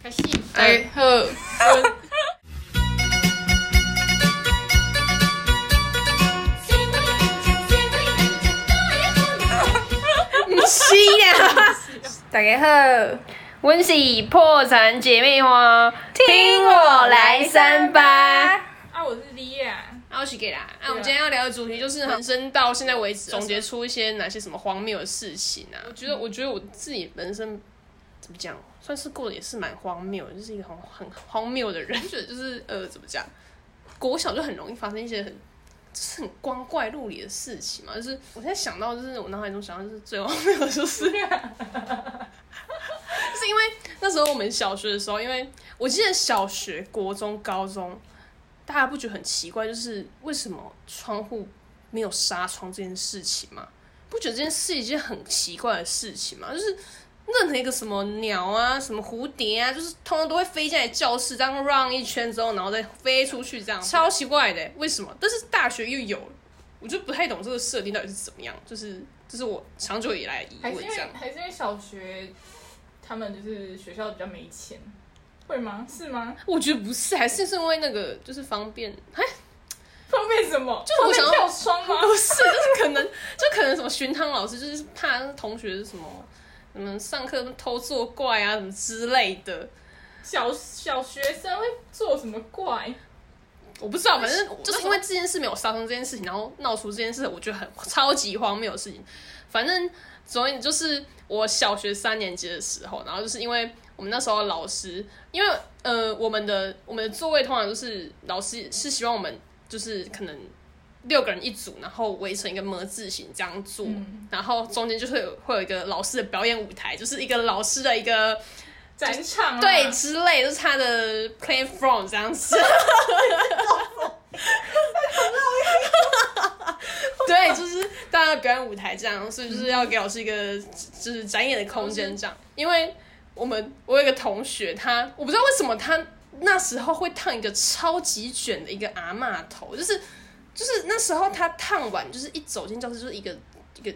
开始，哎好，不是呀，大家好，阮是破产姐妹花，听我来三八。啊，我是李亚，啊，我是给啦。啊，我们今天要聊的主题就是人生到现在为止，总结出一些哪些什么荒谬的事情啊？我觉得，我觉得我自己人生怎么讲，算是过得也是蛮荒谬，就是一个很很荒谬的人。觉得就是呃，怎么讲，国小就很容易发生一些很就是很光怪陆离的事情嘛。就是我现在想到，就是我脑海中想到就是最荒谬的，就是。是因为那时候我们小学的时候，因为我记得小学、国中、高中，大家不觉得很奇怪，就是为什么窗户没有纱窗这件事情嘛？不觉得这件事一件很奇怪的事情嘛？就是任何一个什么鸟啊、什么蝴蝶啊，就是通通都会飞进来教室，这样 run 一圈之后，然后再飞出去，这样超奇怪的，为什么？但是大学又有，我就不太懂这个设定到底是怎么样，就是这是我长久以来的疑问这样。还是因为小学他们就是学校比较没钱，会吗？是吗？我觉得不是，还是是因为那个就是方便，哎，方便什么？就是我想跳窗吗？不是，就是可能就可能什么巡堂老师就是怕同学什么什么上课偷作怪啊什么之类的，小小学生会做什么怪？我不知道，反正就是因为这件事没有发生这件事情，然后闹出这件事，我觉得很超级荒谬的事情。反正总而言之，就是我小学三年级的时候，然后就是因为我们那时候老师，因为呃我们的我们的座位通常都是老师是希望我们就是可能。六个人一组，然后围成一个么字形这样做，然后中间就是会有会有一个老师的表演舞台，就是一个老师的一个展场啊对之类，就是他的 play from 这样子。对，就是大家的表演舞台这样，所以就是要给老师一个就是展演的空间这样。因为我们我有一个同学，他我不知道为什么他那时候会烫一个超级卷的一个阿嬷头，就是就是那时候他烫完，就是一走进教室就是一个一个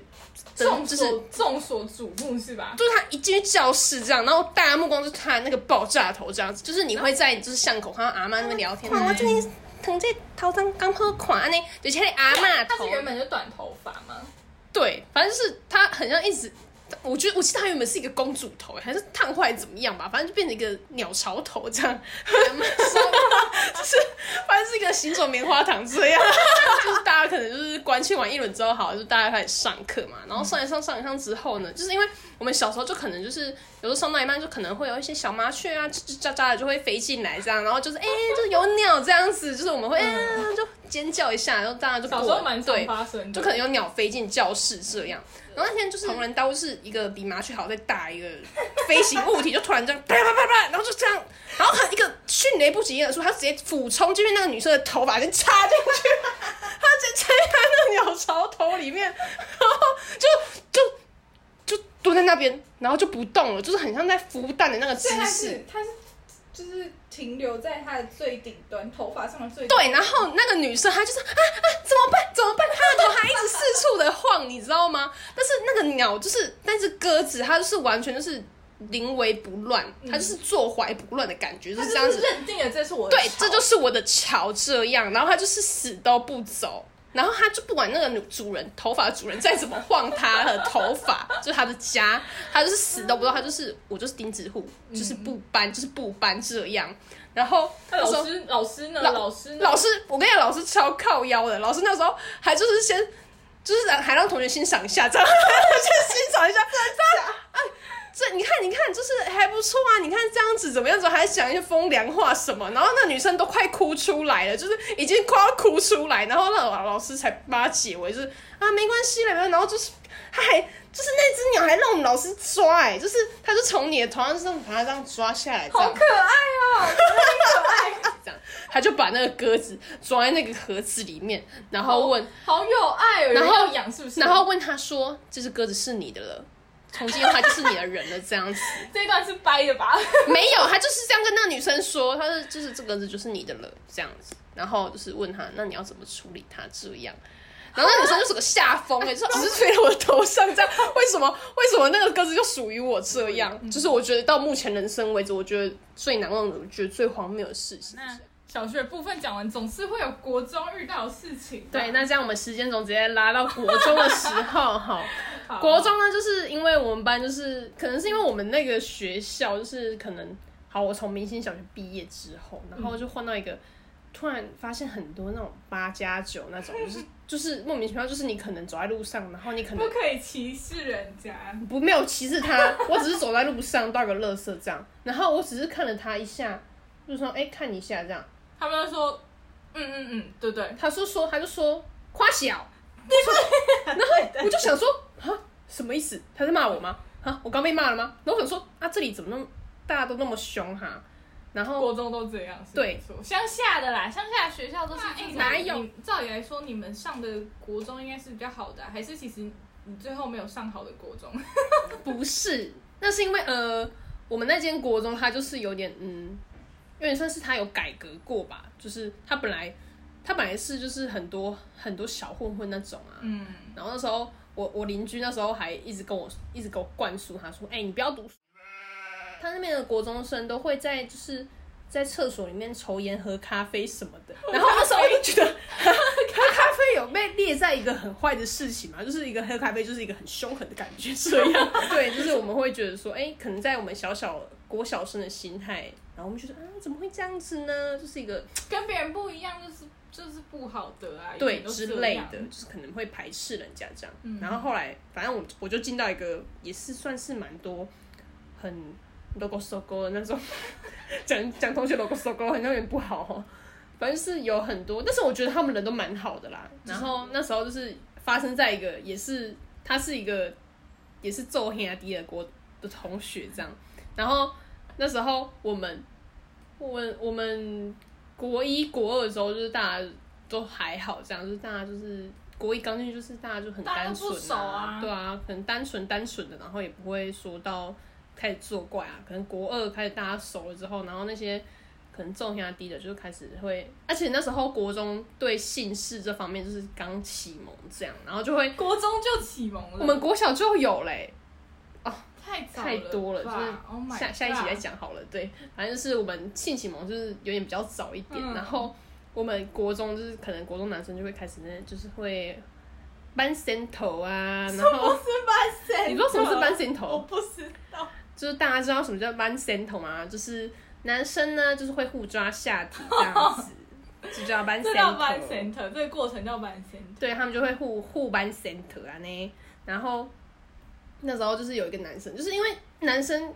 灯，就是众所众所瞩目是吧？就是他一进去教室这样，然后大家目光就看那个爆炸头这样子，就是你会在就是巷口看到阿妈那边聊天，哇，最近疼这头上刚喝款呢，就是那阿妈头他是，原本就短头发吗？对，反正就是他很像一直。我觉得，我记得她原本是一个公主头，还是烫坏怎么样吧，反正就变成一个鸟巢头这样，就 是反正是一个行走棉花糖这样，就是大家可能就是关切完一轮之后，好，就大家开始上课嘛，然后上一上上一上之后呢，就是因为我们小时候就可能就是有时候上到一半就可能会有一些小麻雀啊吱吱喳喳的就会飞进来这样，然后就是哎、就是有鸟这样子，就是我们会哎、就尖叫一下，然后大家就小过时候蛮常对，发生，就可能有鸟飞进教室这样。然后那天就是同人刀是一个比麻雀好再大一个飞行物体，就突然这样啪啪啪啪，然后就这样，然后很一个迅雷不及掩耳术，他直接俯冲进去那个女生的头发，先插进去，他直接插在那个鸟巢头里面，然后就就就蹲在那边，然后就不动了，就是很像在孵蛋的那个姿势。他是就是停留在他的最顶端，头发上的最对，然后那个女生她就是啊啊，怎么办？怎么办？她的头还一直四处的晃，你知道吗？但是那个鸟就是，但是鸽子它就是完全就是临危不乱，它就是坐怀不乱的感觉，就是这样子。认定了这是我的对，这就是我的桥这样，然后它就是死都不走。然后他就不管那个女主人头发主人再怎么晃他的头发，就是他的家，他就是死都不知道，他就是我就是钉子户，就是不搬，就是不搬这样。然后老师老师呢？老老师呢？老师，我跟你讲，老师超靠腰的。老师那时候还就是先，就是还让同学欣赏一下，这样 先欣赏一下。哎，这你看，你看，就是还不错啊。你看这样子怎么样子，还讲一些风凉话什么。然后那女生都快哭出来了，就是已经快要哭出来。然后那老老师才把她解围，就是啊没关系了，然后就是他还就是那只鸟还让我们老师抓、哎，就是他就从你的头上这样把它这样抓下来，好可爱哦，真的很可爱，这样，他就把那个鸽子装在那个盒子里面，然后问，好有爱哦，然后养是不是？然后问他说：“这只鸽子是你的了，从今以后它就是你的人了。”这样子 这一段是掰的吧？没有，他就是这样跟那女生说，他说就是这个子就是你的了，这样子。然后就是问他，那你要怎么处理他？这样，然后那女生就是个下风哎、就只是吹在我的头上这样，为什么为什么那个鸽子就属于我这样？就是我觉得到目前人生为止，我觉得最难忘的，我觉得最荒谬的事情。那小学部分讲完，总是会有国中遇到的事情。对，那这样我们时间总直接拉到国中的时候哈。好国中呢，就是因为我们班就是可能是因为我们那个学校就是可能好，我从明星小学毕业之后，然后就换到一个。突然发现很多那种八加九那种，就是 就是莫名其妙，就是你可能走在路上，然后你可能不可以歧视人家。不没有歧视他，我只是走在路上倒个垃圾这样，然后我只是看了他一下，就说哎、看一下这样，他们就说，嗯嗯嗯，对对，他说说他就说夸小，对对然后我就想说啊什么意思？他在骂我吗？啊我刚被骂了吗？然后我想说啊这里怎么那么大家都那么凶哈？然后国中都这样。是对乡下的啦，乡下的学校都是这样。哪有？照理来说，你们上的国中应该是比较好的啊、还是其实你最后没有上好的国中？不是，那是因为呃我们那间国中它就是有点嗯，有点算是他有改革过吧，就是他本来他本来是就是很多很多小混混那种啊，嗯，然后那时候我我邻居那时候还一直跟我一直给我灌输，他说：“哎、你不要读书。”他那边的国中生都会在就是在厕所里面抽烟、喝咖啡什么的。然后那时候我就觉得，喝咖啡有被列在一个很坏的事情嘛，就是一个喝咖啡就是一个很凶狠的感觉所以。对，就是我们会觉得说，哎、可能在我们小小国小生的心态，然后我们觉得啊，怎么会这样子呢？就是一个跟别人不一样，就是就是不好的啊，对之类的，就是可能会排斥人家这样。嗯然后后来，反正我我就进到一个也是算是蛮多很 logo sogo 的那种，讲讲同学 logo sogo 好像有点不好哦。反正是有很多，但是我觉得他们人都蛮好的啦。然后那时候就是发生在一个也是他是一个也是揍黑阿迪的国的同学这样，然后那时候我们我们我们国一国二的时候，就是大家都还好，这样就是大家就是国一刚进去，就是大家就很单纯熟啊对啊，可能单纯单纯的，然后也不会说到开始作怪啊。可能国二开始大家熟了之后，然后那些可能重压低的，就开始会，而且那时候国中对姓氏这方面就是刚启蒙这样，然后就会国中就启蒙了。我们国小就有嘞、太太多了，就是 Oh 下下一期再讲好了。对，反正就是我们性启蒙就是有点比较早一点，嗯然后我们国中就是可能国中男生就会开始呢，就是会搬线头啊，然后你知道什么是搬线我？不知道。就是大家知道什么叫搬线头吗？就是男生呢就是会互抓下体这样子，就叫搬线这叫班头。center，这个过程叫班 center。对他们就会互互搬 center 啊呢，然后那时候就是有一个男生，就是因为男生，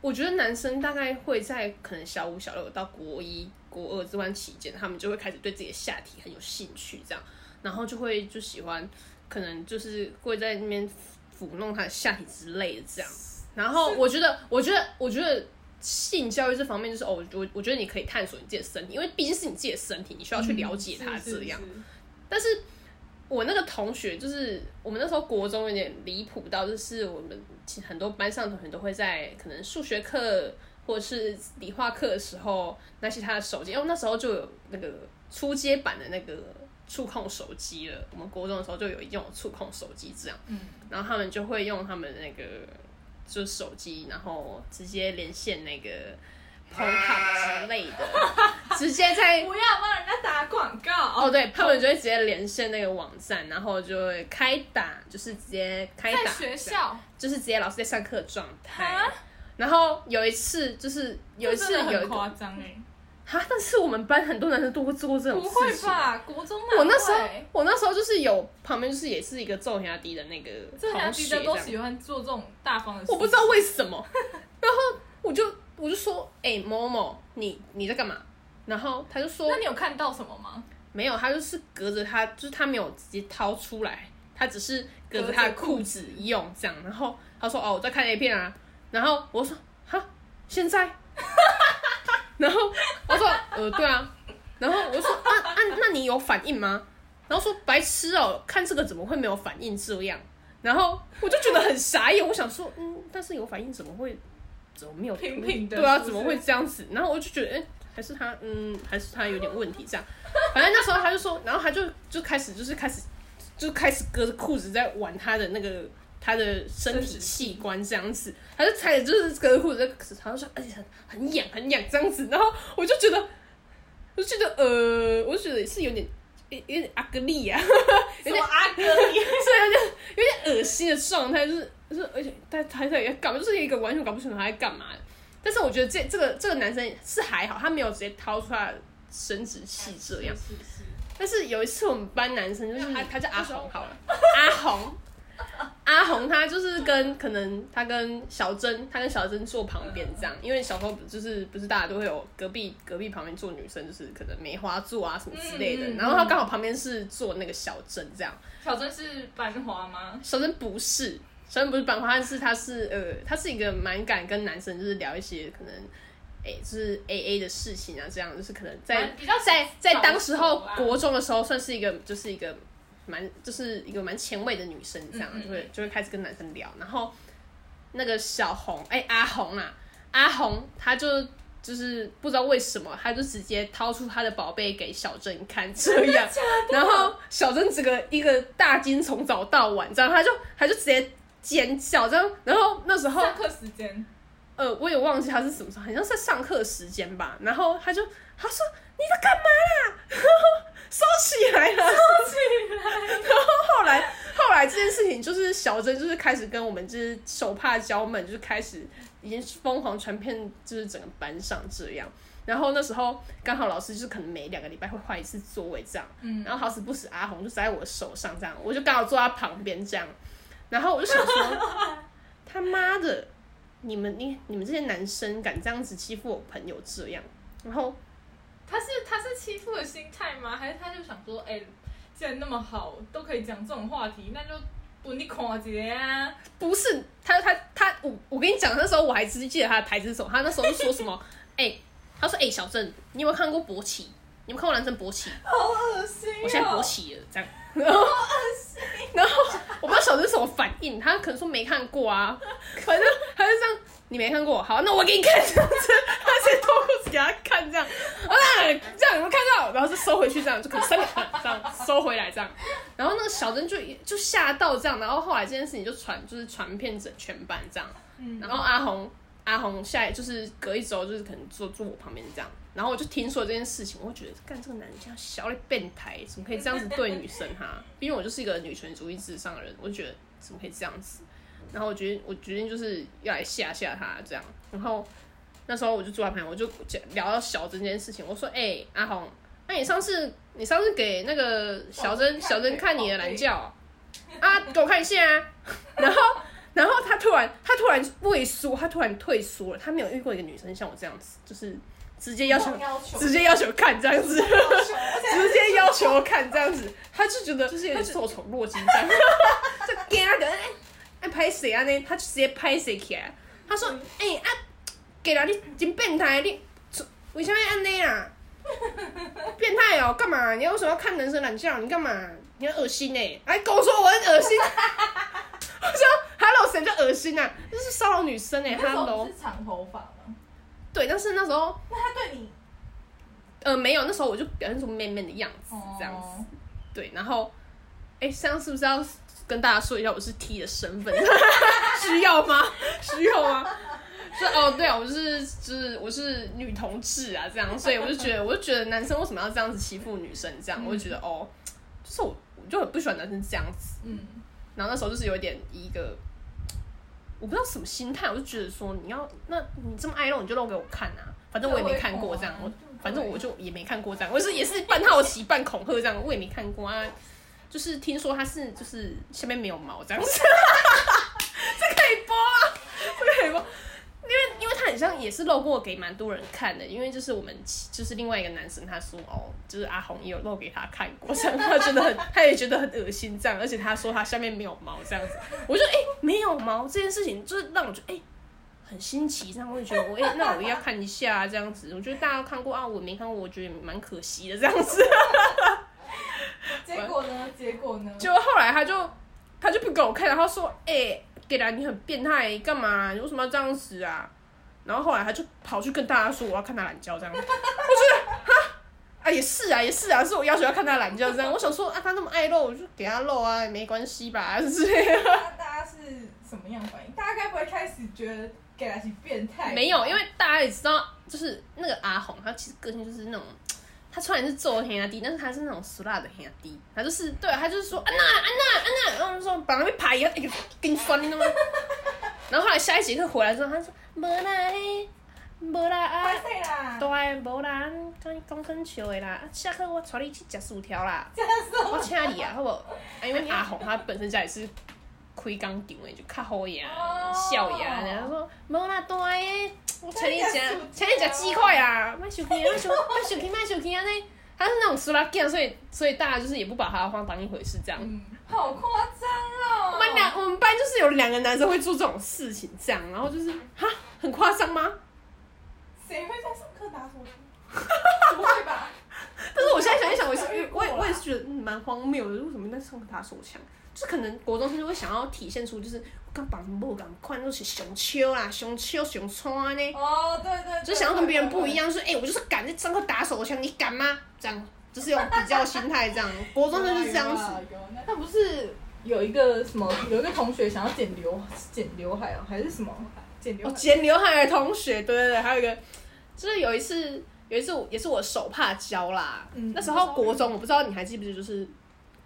我觉得男生大概会在可能小五、小六到国一、国二这段期间，他们就会开始对自己的下体很有兴趣，这样，然后就会就喜欢，可能就是会在那边抚弄他的下体之类的这样。然后我觉得，我觉得，我觉得性教育这方面就是哦，我我我觉得你可以探索你自己的身体，因为毕竟是你自己的身体，你需要去了解它嗯是这样。是是但是我那个同学就是我们那时候国中有点离谱到，就是我们其实很多班上的同学都会在可能数学课或者是理化课的时候拿起他的手机，因为那时候就有那个初阶版的那个触控手机了。我们国中的时候就有用触控手机这样，嗯，然后他们就会用他们那个就是手机，然后直接连线那个 n h 之类的，直接在不要帮人家打广告。哦，对，他们就会直接连线那个网站，然后就会开打，就是直接开打，在学校，就是直接老师在上课的状态啊。然后有一次，就是有一次有一夸张哎，哈，但是我们班很多男生都会做过这种事情不会。吧？国中哪我那时候，我那时候就是有旁边就是也是一个揍压低的那个同学这样喜欢做这种大方的事情。我不知道为什么。然后我就我就说，哎、某某，你你在干嘛？然后他就说那你有看到什么吗？没有，他就是隔着他，就是他没有直接掏出来，他只是隔着他的裤子用这样。然后他说：“哦，我在看 A 片啊。”然后我说：“哈，现在？” 然后我说：“呃，对啊。”然后我就说：“啊啊，那你有反应吗？”然后说：“白痴哦，看这个怎么会没有反应这样？”然后我就觉得很傻眼，我想说：“嗯，但是有反应怎么会怎么没有平平的对啊，怎么会这样子？”然后我就觉得，哎、还是他，嗯，还是他有点问题这样。反正那时候他就说，然后他就就开始就是开始就开始隔着裤子在玩他的那个他的身体器官这样子，他就踩着就是隔着裤子在，好像说而且很很痒很痒这样子，然后我就觉得，我就觉得呃，我就觉得是有点有有点阿格丽呀，有点阿哥你？是有点有点恶心的状态，就是就是，而且他他在在干嘛？就是一个完全搞不清楚他在干嘛的。但是我觉得这这个这个男生是还好，他没有直接掏出他的生殖器这样。是是，但是有一次我们班男生就是他他叫阿红好了，阿红，阿红他就是跟可能他跟小珍，他跟小珍坐旁边这样，因为小时候就是不是大家都会有隔壁隔壁旁边坐女生，就是可能梅花座啊什么之类的，嗯嗯嗯然后他刚好旁边是坐那个小珍这样，小珍是班花吗？小珍不是，小珍不是班花，但是他是呃，他是一个蛮敢跟男生就是聊一些可能。哎、就是 A A 的事情啊，这样就是可能在比较在在当时候国中的时候，算是一个就是一个蛮就是一个蛮前卫的女生，这样就会就会开始跟男生聊。然后那个小红，哎、阿红啊，阿红，她就就是不知道为什么，她就直接掏出她的宝贝给小珍看，这样，然后小珍整个一个大惊，从早到晚这样，她就她就直接尖叫这样，然后那时候上课时间，呃，我也忘记他是什么时候，好像是在上课时间吧。然后他就他说你在干嘛啦？然后收起来了，收起来。然后后来后来这件事情就是小珍就是开始跟我们就是手帕交们就是开始已经疯狂传遍就是整个班上这样。然后那时候刚好老师就是可能每两个礼拜会换一次座位这样，嗯，然后好死不死阿红就在我手上这样，我就刚好坐在旁边这样，然后我就想说，他妈的，你们你你们这些男生敢这样子欺负我朋友这样，然后他是他是欺负的心态吗？还是他就想说，哎、既然那么好，都可以讲这种话题，那就不你看一下啊。不是他他他我我跟你讲，那时候我还只记得他的台词是什么，他那时候就说什么，哎、他说哎、小郑，你有没有看过勃起？你们看过男生勃起？好恶心哦！我现在勃起了，这样。然后，然后我不知道小珍什么反应，他可能说没看过啊，反正他就这样，你没看过，好，那我给你看这样子，他先脱裤子给他看这样，啊，这样有没有看到？然后就收回去这样，就可能三个这样收回来这样，然后那个小珍就就吓到这样，然后后来这件事情就传就是传遍整全班这样，嗯然后阿红阿红下来就是隔一周就是可能坐坐我旁边这样，然后我就听说这件事情，我会觉得干这个男人像小类变态，怎么可以这样子对女生哈？因为我就是一个女权主义至上的人，我就觉得怎么可以这样子？然后我决定我决定就是要来吓吓他这样，然后那时候我就坐在旁边，我就聊到小珍这件事情，我说哎、阿红，那你上次你上次给那个小珍小珍看你的懒觉啊，给我看一下啊，然后。然后他突然，他突然畏缩，他突然退缩了。他没有遇过一个女生像我这样子，就是直接要求，直接要求看这样子，直接要求看这样子，他就觉得就是有点受宠若惊这样，就给他的哎哎拍谁啊呢？他就直接拍谁起来，他说哎、啊，给了你真变态，你为什么要安尼啊？变态哦，干嘛？你为什么要看男生懒觉？你干嘛？你很恶心呢、还跟我说我很恶心。我说 Hello，谁叫恶心啊？这是骚扰女生哎、Hello 不。是长头发吗？对，但是那时候那他对你呃没有，那时候我就表现出 man man 的样子这样子。哦对，然后，哎、这样是不是要跟大家说一下我是 T 的身份？需要吗？需要吗？是哦，对啊，我就是就是我是女同志啊，这样，所以我就觉得，我就觉得男生为什么要这样子欺负女生？这样，我就觉得哦，就是我我就很不喜欢男生这样子。嗯，然后那时候就是有点一个我不知道什么心态，我就觉得说你要，那你这么爱露，你就露给我看啊，反正我也没看过这样，我反正我就也没看过这样，我是也是半好奇半恐吓这样，我也没看过啊。就是听说他是就是下面没有毛这样子，这可以播啊？这可以播，很像也是露过给蛮多人看的，因为就是我们就是另外一个男生他说哦，就是阿红也有露给他看过，这样他觉得很他也觉得很恶心这样，而且他说他下面没有毛这样子，我就哎、没有毛这件事情就是让我觉得哎。很新奇，这样我就觉得我哎、那我也要看一下这样子。我觉得大家都看过啊，我没看过，我觉得蛮可惜的这样子。结果呢？结果呢？结果后来他就他就不给我看，然后说：“哎、给兰你很变态，干嘛？你为什么要这样子啊？”然后后来他就跑去跟大家说：“我要看他懒觉。”这样，我觉得哈，啊啊，也是啊，也是啊，是我要求要看他懒觉这样。我想说啊，他那么爱露，我就给他露啊，也没关系吧，之类的。那大家是什么样反应？大家该不会开始觉得给他是变态？没有，因为大家也知道，就是那个阿红，他其实个性就是那种，他虽然是做黑压低，但是他是那种俗辣的黑压低，他就是对，他就是说安娜安娜安娜，然后就说把那边排一个一个跟酸，你知道吗？然后后来下一节课回来之后，他说无啦嘿，无啦啊拍。谁啦？对，无啦，跟你讲很笑的啦。啊下课我带你去食薯条啦，我请你啊，好不好？啊，因为阿红他本身家里是开工厂的，就较好呀，哦笑呀。然后说无啦，大诶，我请你食请你吃薯，请你食鸡块啊，卖手机，卖手，卖手机，卖手机啊呢。他是那种苏拉干，所以所以大家就是也不把他放当一回事这样。嗯，好夸张哦！我们两我们班就是有两个男生会做这种事情，这样，然后就是哈，很夸张吗？谁会在上课打手枪？不会吧？但是我现在想一想，我是我也我也是觉得嗯蛮荒谬的，为什么在上课打手枪？就是可能国中生就会想要体现出，就是我跟绑不赶快就是熊秋啦，熊秋熊穿呢，哦，对对，对就想要跟别人不一。样，就是哎、我就是敢在上课打手枪，你敢吗？这样就是用比较心态这样，国中生就是这样子。他不是有一个什么，有一个同学想要剪刘剪刘海哦，还是什么剪刘哦，海？剪刘海的同学，对对对，还有一个，就是有一次，有一次我也是我手帕教啦，嗯那时候国中，我不知道你还记不记得，就是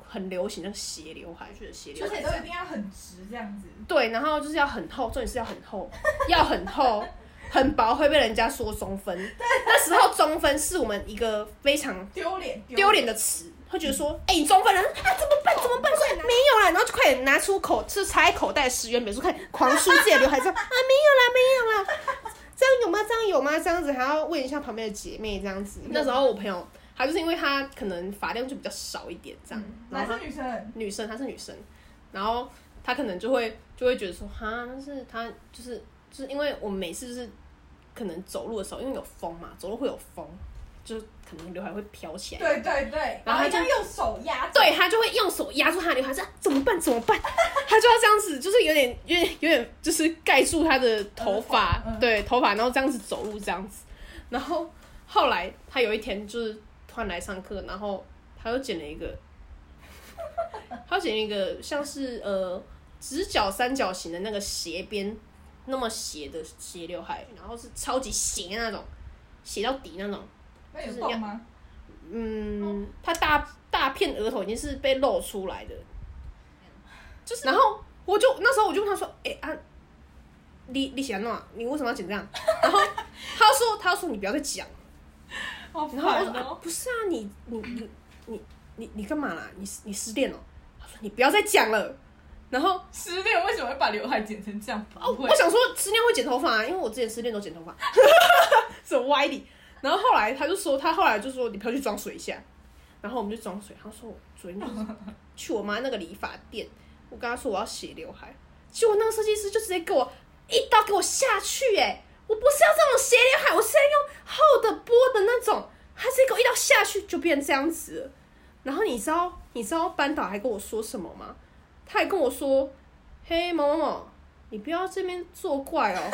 很流行那个斜刘海，就是斜刘海而且都一定要很直这样子。对，然后就是要很厚，重点是要很厚，要很厚，很薄会被人家说中分。那时候中分是我们一个非常丢脸丢脸的词，会觉得说，哎、你中分了，啊，怎么办？怎么办？说没有啦，然后就快点拿出口，是插在口袋十元美术，看狂梳自己的刘海，这样啊，没有啦，没有啦，这样有吗？这样有吗？这样子还要问一下旁边的姐妹，这样子。那时候我朋友，她就是因为她可能发量就比较少一点，这样，然男生女生？女生，她是女生，然后她可能就会就会觉得说，哈，但是她就是就是因为我们每次就是可能走路的时候，因为有风嘛，走路会有风，就是可能刘海会飘起来。对对对，然然后他就用手压。对他就会用手压住他的刘海，说啊怎么办？怎么办？他就要这样子，就是有点、有点、有点，就是盖住他的头发，嗯对头发，然后这样子走路这样子。然后后来他有一天就是突然来上课，然后他又剪了一个，他又剪了一个像是呃直角三角形的那个斜边那么斜的斜刘海，然后是超级斜那种，斜到底那种。那有动吗？嗯，他大大片额头已经是被露出来的，就是，然后我就那时候我就问他说，哎、啊，你你想弄，你为什么要剪这样？然后他说他说你不要再讲，好然后我说。不是啊，你你你你你你干嘛啦？你你失恋了？他说你不要再讲了，然后失恋为什么会把刘海剪成这样？不会我，想说失恋会剪头发、啊，因为我之前失恋都剪头发，是 歪理。然后后来他就说，他后来就说你不要去装水一下，然后我们就装水。他说我昨天就是 去我妈那个理发店，我跟他说我要斜刘海，结果那个设计师就直接给我一刀给我下去、哎，我不是要这种斜刘海，我是要用厚的波的那种，他直接给我一刀下去就变这样子了。然后你知道你知道班导还跟我说什么吗？他还跟我说，嘿某某某，你不要这边作怪哦。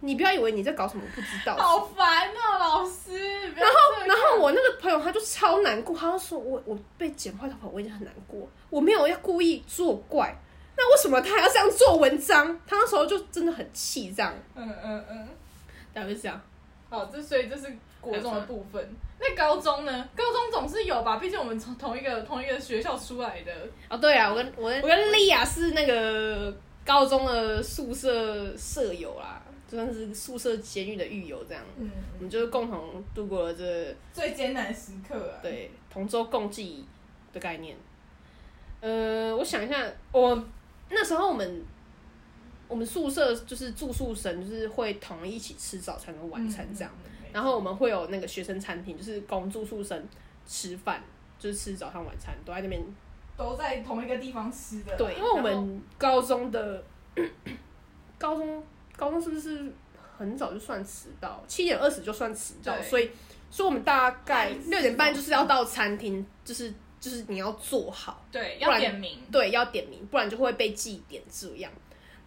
你不要以为你在搞什么不知道，好烦哦，老师。然后然后我那个朋友他就超难过，他就说我我被剪坏头发，我已经很难过，我没有要故意作怪，那为什么他还要这样做文章？他那时候就真的很气，这样，嗯嗯嗯，大概是这样。好，这所以这是国中的部分。那高中呢？高中总是有吧，毕竟我们从同一个同一个学校出来的。哦，对啊，我跟我跟我跟莉亚是那个高中的宿舍舍友啦，就算是宿舍监狱的狱友这样，嗯，我们就是共同度过了这最艰难时刻啊。，对，同舟共济的概念。呃，我想一下，我那时候我们我们宿舍就是住宿生，就是会统一一起吃早餐跟晚餐这样。嗯。然后我们会有那个学生餐厅，就是供住宿生吃饭，就是吃早餐晚餐都在那边。都在同一个地方吃的。对，因为我们高中的高中高中是不是很早就算迟到？七点二十就算迟到，所以所以我们大概六点半就是要到餐厅，就是就是你要做好，对，要点名。对，要点名，不然就会被记点这样。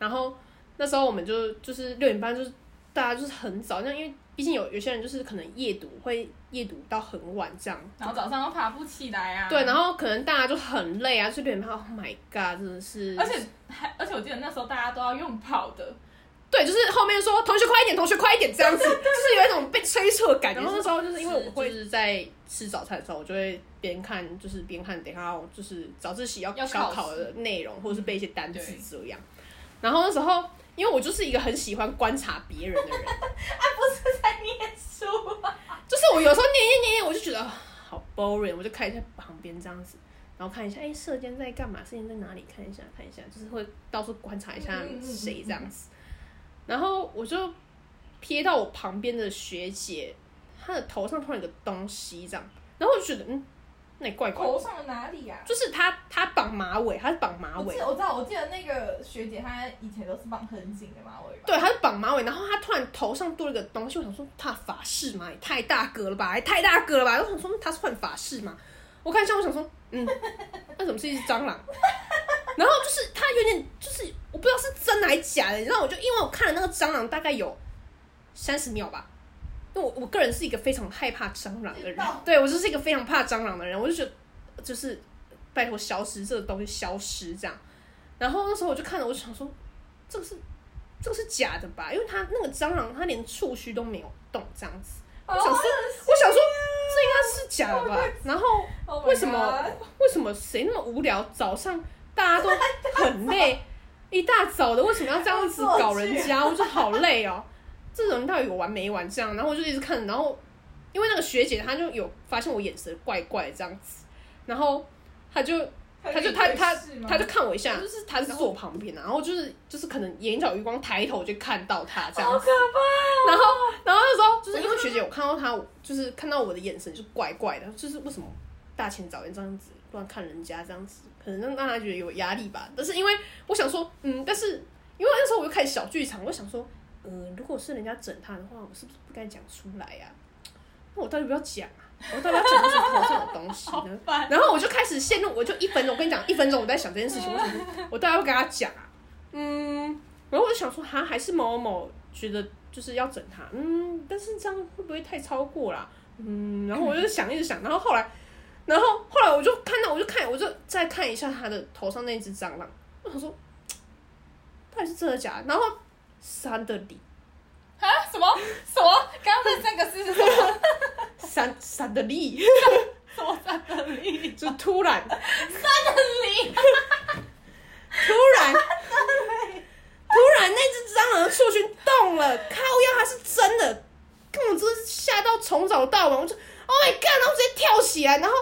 然后那时候我们就就是六点半，就是大家就是很早，那因为毕毕竟有有些人就是可能夜读会夜读到很晚这样，然后早上都爬不起来啊。对，然后可能大家就很累啊，就点半 Oh my God，真的是，而且还而且我记得那时候大家都要用跑的，对，就是后面说同学快一点，同学快一点这样子，就是有一种被催促的感觉。然后那时候就是因为我会就是在吃早餐的时候，我就会边看，就是边看，等一下就是早自习要要小考的内容，或者是背一些单词这样。然后那时候，因为我就是一个很喜欢观察别人的人，啊，不是在念书啊。就是我有时候念念念念，我就觉得啊好 boring，我就看一下旁边这样子，然后看一下，哎，射箭在干嘛？射箭在哪里？看一下，看一下，就是会到处观察一下谁这样子。然后我就瞥到我旁边的学姐，她的头上突然有个东西这样，然后我就觉得，嗯，那也怪怪的。头上的哪里呀、就是他他绑马尾，他是绑马尾我记，得我知道，我记得那个学姐她以前都是绑很紧的马尾吧？对，她是绑马尾，然后她突然头上多了一个东西，我想说她法式吗？也太大个了吧，也太大个了吧！我想说她是换法式吗？我看一下，我想说，嗯，那怎么是一只蟑螂？然后就是她有点，就是我不知道是真还是假的，你知道，我就因为我看了那个蟑螂大概有三十秒吧，因为我我个人是一个非常害怕蟑螂的人对我就是一个非常怕蟑螂的人，我就觉得就是拜托消失这个东西消失这样。然后那时候我就看了，我就想说，这个是这个是假的吧？因为它那个蟑螂它连触须都没有动这样子。我我想说，我想说这应该是假的吧？然后 Oh 为什么为什么谁那么无聊？早上大家都很累，一大早的为什么要这样子搞人家？我就好累哦，这人到底有完没完这样？然后我就一直看，然后因为那个学姐她就有发现我眼神怪怪的这样子，然后她就她就她她她就看我一下，就是她是坐我旁边、啊，然后就是就是可能眼角余光抬头就看到她这样子，然后然后那时候就是因为学姐我看到她，就是看到我的眼神就怪怪的，就是为什么大前早宴这样子乱看人家这样子，可能让让他觉得有压力吧。但是因为我想说，嗯，但是因为那时候我就开始小剧场，我想说，呃，如果是人家整他的话，我是不是不该讲出来呀、那我到底不要讲啊？我到底要讲为什么头上有东西呢？然后我就开始陷入，我就一分钟，我跟你讲，一分钟我在想这件事情，我想说，我到底要跟他讲啊？嗯，然后我就想说，哈，还是某某某觉得就是要整他，嗯，但是这样会不会太超过啦？嗯，然后我就想一直想，然后后来，然后后来我就看到，我就看，我就再看一下他的头上那只蟑螂，我想说，到底是真的假的？然后三的里，啊？什么什么？刚刚那三个字是什么？三三的力，什么三的力？就突然三的力？突然，突然那只蟑螂的触须动了，靠腰它是真的，根本就是吓到从早到晚，我就 Oh my God，然后直接跳起来，然后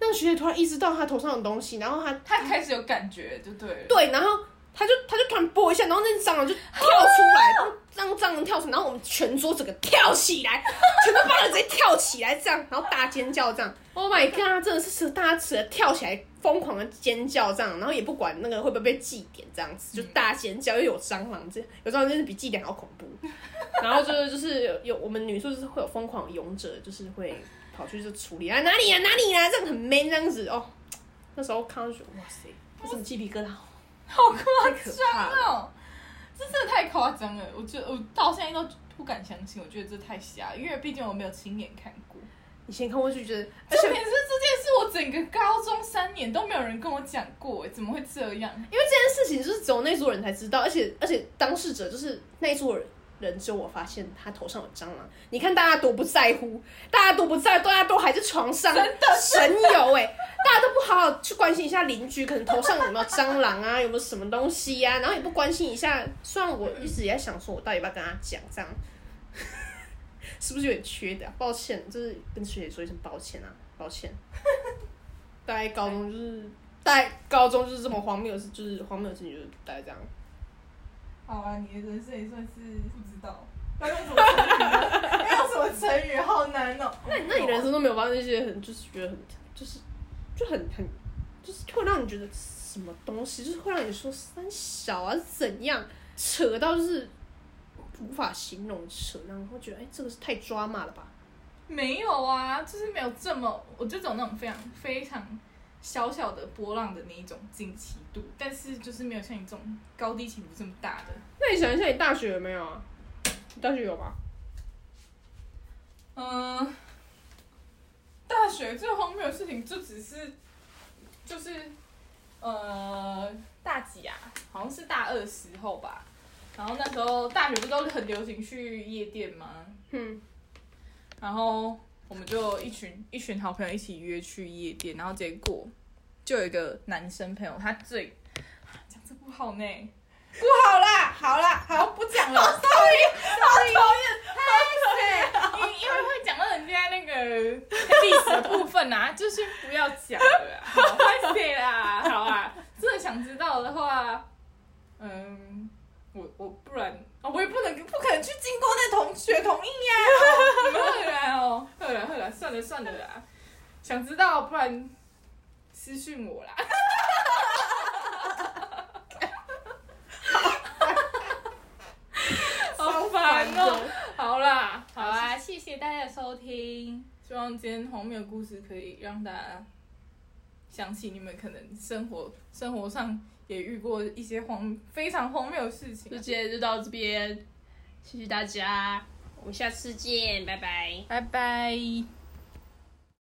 那个学姐突然意识到她头上有东西，然后她他开始有感觉就对了。对，然后她就他就突然拨一下，然后那只蟑螂就跳出来，然后让蟑螂跳出来，然后我们全桌整个跳起来，全都帮人直接跳起来这样，然后大尖叫这样，Oh my God，真的是是大家吃的跳起来疯狂的尖叫这样，然后也不管那个会不会被祭点这样子，就大尖叫，又有蟑螂，这有蟑螂真是比祭点还要恐怖。然后就是就是有有我们女宿就是会有疯狂的勇者，就是会跑去就处理啊哪里啊哪里啊，这样很 man 这样子哦。那时候看到就觉得哇塞，这什么鸡皮疙瘩，好夸太可怕了。哦！这真的太夸张了，我觉得我到现在都不敢相信，我觉得这太瞎，因为毕竟我没有亲眼看过。以前看过去觉得，而且重点是这件事，我整个高中三年都没有人跟我讲过，哎，怎么会这样？因为这件事情就是只有那桌人才知道，而且而且当事者就是那一桌人。人只有我发现他头上有蟑螂，你看大家多不在乎，大家多不在乎，大家都还在床上真的神游哎、大家都不好好去关心一下邻居，可能头上有没有蟑螂啊，有没有什么东西呀、然后也不关心一下。虽然我一直也在想说，我到底要不要跟他讲，这样 是不是有点缺德、啊？抱歉，就是跟学姐说一声抱歉啊，抱歉。大概高中就是，大概高中就是这么荒谬的事，就是荒谬的事情，就是大概这样。好啊，你的人生也算是不知道，要用什么成语呢？要用什么成语？好难哦。那你那你人生都没有发生一些很，就是觉得很，就是就很很，就是会让你觉得什么东西，就是会让你说三小啊怎样扯到就是无法形容扯，然后会觉得哎、这个是太抓马了吧？没有啊，就是没有这么，我就走那种非常非常小小的波浪的那一种惊奇度，但是就是没有像你这种高低起伏这么大的。那你想一下，你大学有没有啊？大学有吧？嗯，大学最荒谬的事情就只是，就是，呃，大几啊？好像是大二时候吧。然后那时候大学不都很流行去夜店吗？嗯。然后我们就一群一群好朋友一起约去夜店，然后结果。就有一个男生朋友，他最讲这不好呢，不好啦，好啦，好不讲了，sorry sorry，讨厌，因因为会讲到人家那个历史的部分啊，就先不要讲了 啦，好，啦，好啊，真的想知道的话，嗯。我我不然啊，我也不能不可能去经过那同学同意呀、你们会来哦，会来会来，算了算了啦，想知道不然私讯我啦。好烦哦！好啦，好啦，谢谢大家的收听，希望今天荒谬的故事可以让大家想起你们可能生活生活上也遇过一些荒非常荒谬的事情就。今天就到这边，谢谢大家，我们下次见，拜拜。拜拜。